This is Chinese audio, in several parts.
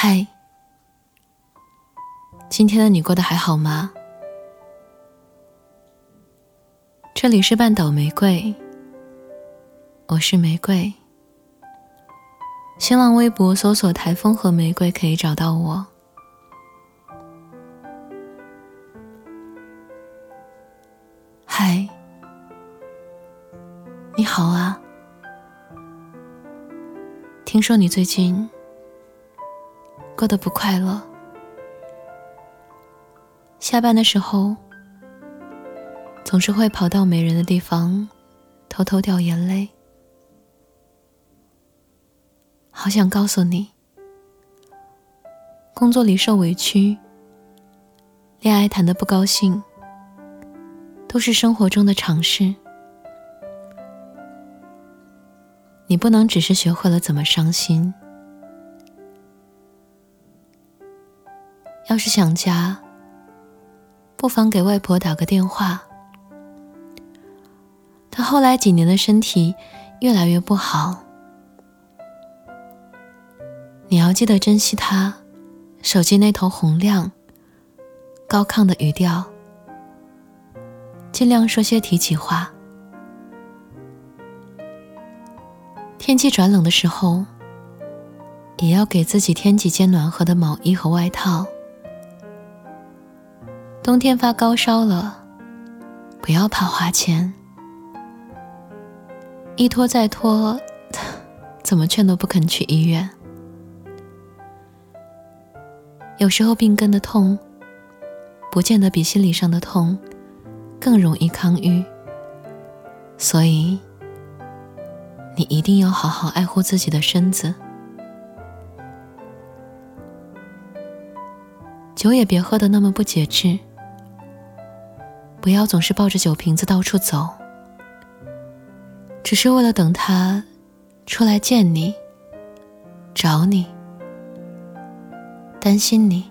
嗨，今天的你过得还好吗？这里是半岛玫瑰，我是玫瑰。新浪微博搜索“台风和玫瑰”可以找到我。嗨，你好啊！听说你最近过得不快乐，下班的时候总是会跑到没人的地方偷偷掉眼泪。好想告诉你，工作里受委屈，恋爱谈的不高兴，都是生活中的常事。你不能只是学会了怎么伤心。要是想家，不妨给外婆打个电话。她后来几年的身体越来越不好。你要记得珍惜她手机那头洪亮、高亢的语调，尽量说些提起话。天气转冷的时候，也要给自己添几件暖和的毛衣和外套。冬天发高烧了，不要怕花钱，一拖再拖，怎么劝都不肯去医院。有时候病根的痛，不见得比心理上的痛更容易康愈，所以你一定要好好爱护自己的身子，酒也别喝的那么不节制，不要总是抱着酒瓶子到处走，只是为了等他出来见你、找你。担心你，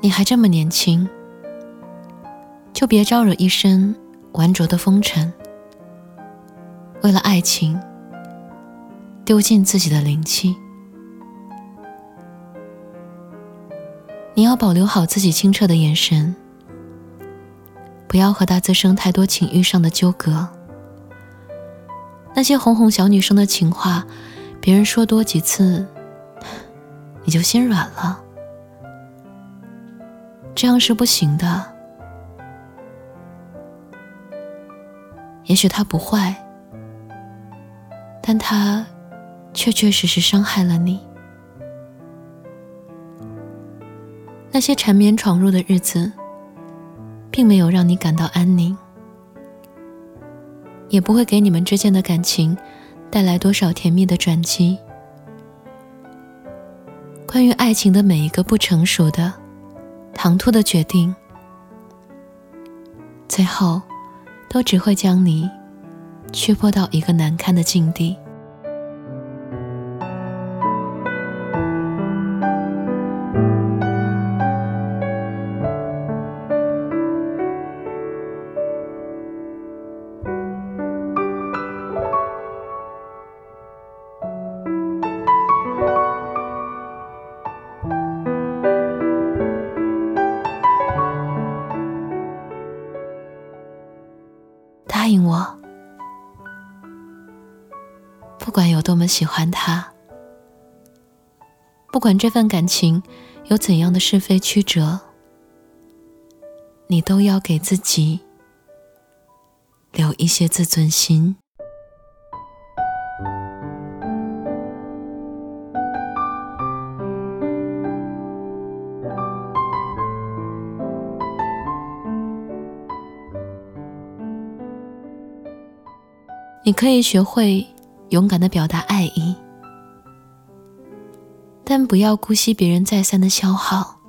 你还这么年轻，就别招惹一身顽拙的风尘。为了爱情，丢尽自己的灵气。保留好自己清澈的眼神，不要和他滋生太多情欲上的纠葛。那些哄哄小女生的情话，别人说多几次。你就心软了，这样是不行的。也许他不坏，但他确确实实伤害了你。那些缠绵闯入的日子，并没有让你感到安宁，也不会给你们之间的感情带来多少甜蜜的转机。关于爱情的每一个不成熟的、唐突的决定，最后都只会将你屈迫到一个难堪的境地。答应我，不管有多么喜欢他，不管这份感情有怎样的是非曲折，你都要给自己留一些自尊心。你可以学会勇敢的表达爱意，但不要姑息别人再三的消耗。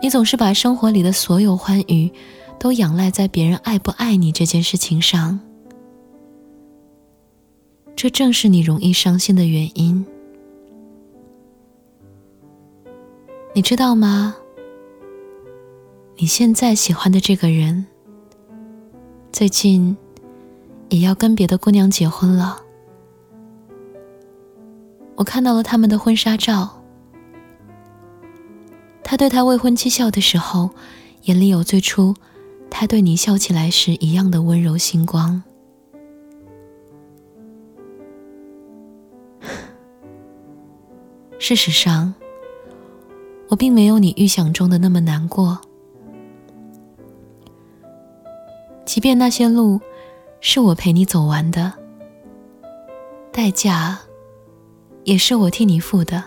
你总是把生活里的所有欢愉都仰赖在别人爱不爱你这件事情上，这正是你容易伤心的原因。你知道吗？你现在喜欢的这个人，最近。也要跟别的姑娘结婚了，我看到了他们的婚纱照。他对他未婚妻笑的时候，眼里有最初他对你笑起来时一样的温柔星光。事实上，我并没有你预想中的那么难过。即便那些路是我陪你走完的，代价也是我替你付的，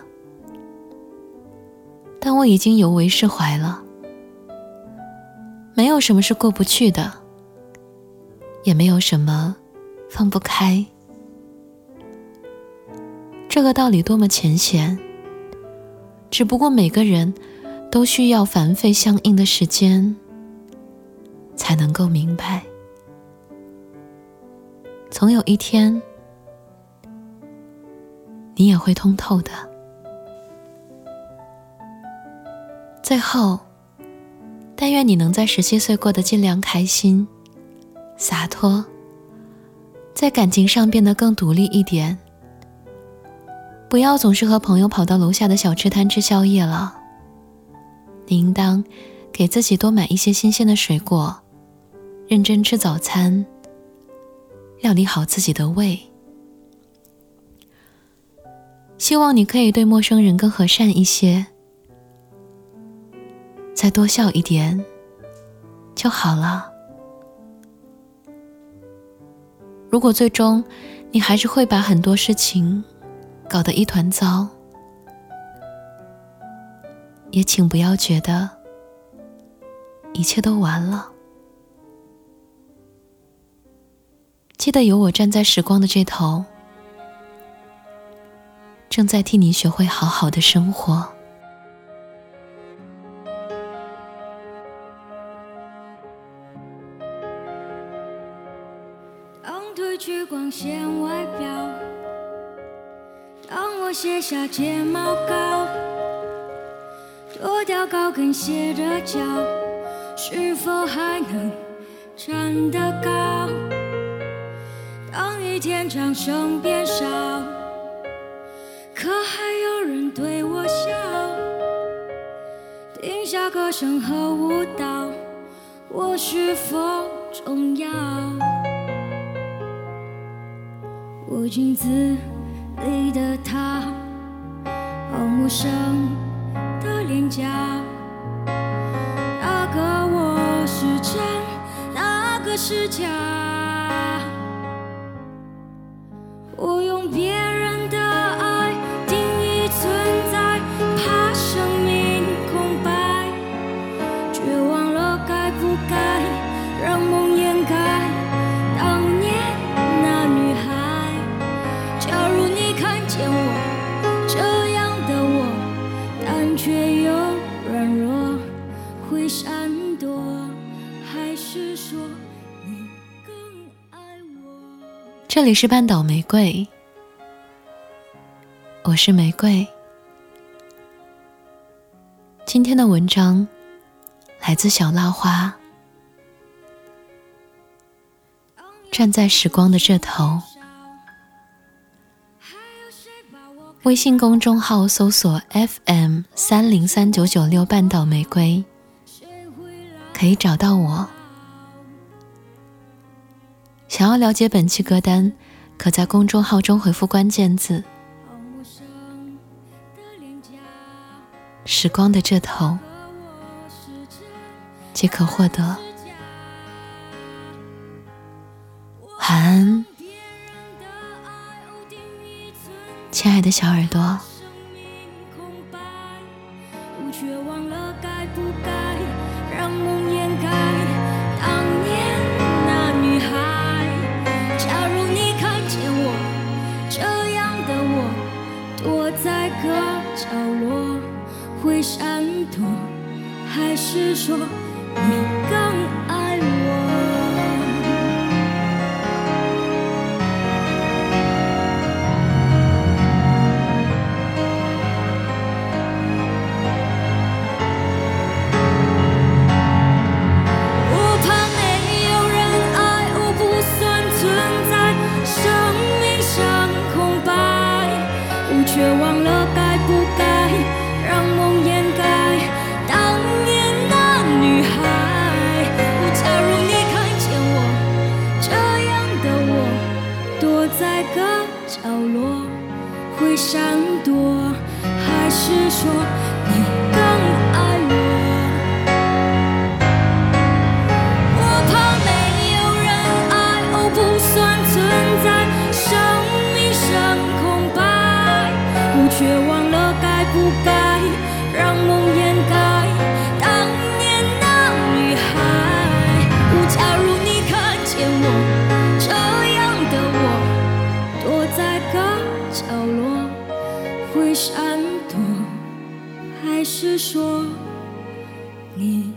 但我已经尤为释怀了。没有什么是过不去的，也没有什么放不开。这个道理多么浅显，只不过每个人都需要繁费相应的时间，才能够明白。总有一天，你也会通透的。最后，但愿你能在十七岁过得尽量开心、洒脱，在感情上变得更独立一点。不要总是和朋友跑到楼下的小吃摊吃宵夜了。你应当给自己多买一些新鲜的水果，认真吃早餐，料理好自己的胃。希望你可以对陌生人更和善一些，再多笑一点就好了。如果最终你还是会把很多事情，搞得一团糟，也请不要觉得一切都完了。记得有我站在时光的这头，正在替你学会好好的生活。当褪去光鲜外表。当我卸下睫毛膏，脱掉高跟鞋的脚，是否还能站得高？一天掌声变少，可还有人对我笑？停下歌声和舞蹈，我是否重要？我镜子。里的他，好陌生的脸颊。那个我是真，那个是假。这里是半岛玫瑰，我是玫瑰。今天的文章来自小浪花。站在时光的这头，微信公众号搜索 FM 三零三九九六半岛玫瑰，可以找到我。想要了解本期歌单，可在公众号中回复关键字“时光的这头”，即可获得。晚安，亲爱的小耳朵。是说你更爱我。我怕没有人爱我，不算存在，生命像空白，无绝望。闪躲还是说闪躲还是说你